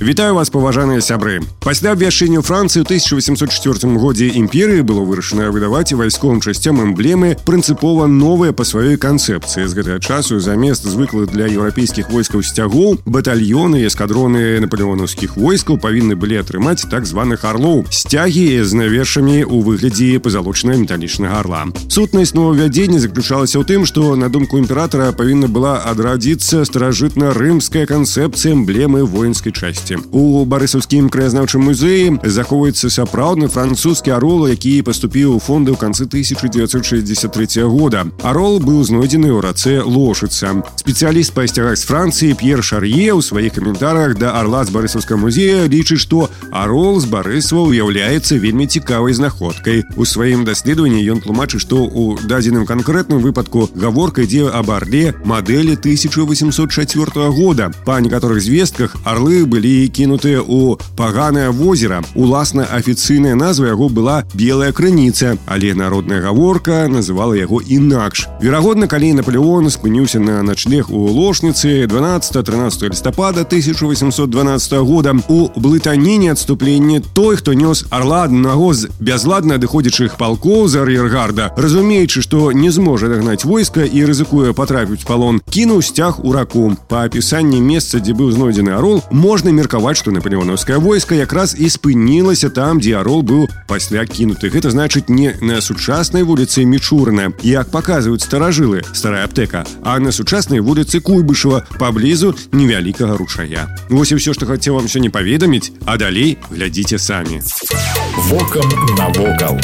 Вітаю вас паважаныя сябры пасля абвяшчэння францыі 1804 годзе імперыі было вырашана выдаваць вайсковым часцям эмблемы прынцыпова новыя па сваёй канцэпцыі з гэтага часу замест звыклых для еўрапейскіх войскаў сцягоў батальёны і эскадроны напалеонаўскіх войскаў павінны былі атрымаць так званых арлоў сцягі з навершамі ў выглядзе пазалочнага металічнага арла сутнасць новавядзення заключалася ў тым што на думку імператара павінна была адрадзіцца старажытна-рымская канцэпцыя эмблемы воінскай часці часці у барысаўскім краязнаўчым музеі захоўваецца сапраўдны французскі арол які паступіў у фонды ў канцы 1963 года арол быў знойдзены ў рацэ лошыца спецыяліст па сцягах з францыі п'ер шар'е ў сваіх каментарах да арла з барысаўска музея лічыць што арол з барысва уяўляецца вельмі цікавай знаходкай у сваім даследаванні ён тлумачыць што у дадзеным канкрэтным выпадку гаворка ідзе аб арле мадэлі 1804 года па некаторых звестках арлы былі кінутыя ў паганае возера уласна афіцыйная назва яго была белая крыніца але народная гаворка называла яго інакш верагодна калі наполеон спыніўся на начлег у лошніцы 12-13 лістапада 1812 года у блытаніне адступленне той хто нёс орла аднаго з бязладна адыходзячых палкоў за ар'ергарда разумеючы што не зможа дагнаць войска і рызыкуе патрапіць палон кінуў сцяг у раку па апісанні месца дзе быў знойдзены арол можна мер меркаваць што наполеонаўскае войска якраз і спынілася там дзе арол быў пасля кінуты гэта значыць не на сучаснай вуліцы мічурна як паказваюць старажылы старая аптэка а на сучаснай вуліцы куйбышева паблізу невялікага ручая Вось і ўсё што хацеў вам сёння паведаміць а далей глядзіце самі Вокам навокал.